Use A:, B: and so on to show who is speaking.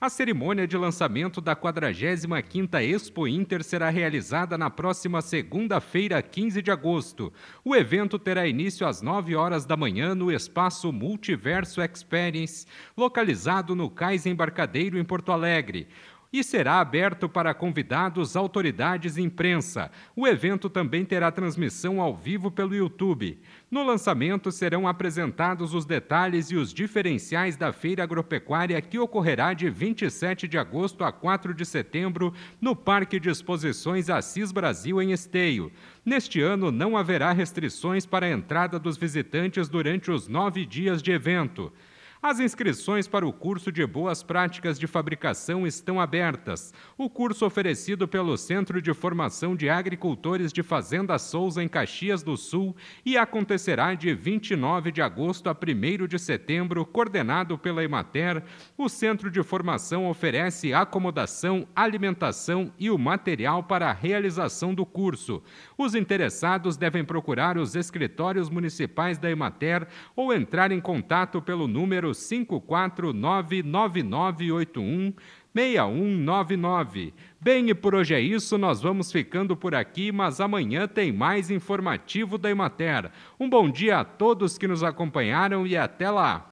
A: A cerimônia de lançamento da 45ª Expo Inter será realizada na próxima segunda-feira, 15 de agosto. O evento terá início às 9 horas da manhã no espaço Multiverso Experience, localizado no Cais Embarcadeiro em Porto Alegre e será aberto para convidados, autoridades e imprensa. O evento também terá transmissão ao vivo pelo YouTube. No lançamento serão apresentados os detalhes e os diferenciais da Feira Agropecuária que ocorrerá de 27 de agosto a 4 de setembro no Parque de Exposições Assis Brasil em Esteio. Neste ano não haverá restrições para a entrada dos visitantes durante os nove dias de evento. As inscrições para o curso de Boas Práticas de Fabricação estão abertas. O curso oferecido pelo Centro de Formação de Agricultores de Fazenda Souza, em Caxias do Sul, e acontecerá de 29 de agosto a 1 de setembro, coordenado pela Emater. O Centro de Formação oferece acomodação, alimentação e o material para a realização do curso. Os interessados devem procurar os escritórios municipais da Emater ou entrar em contato pelo número 5499981 6199. Bem, e por hoje é isso, nós vamos ficando por aqui, mas amanhã tem mais informativo da Imater. Um bom dia a todos que nos acompanharam e até lá!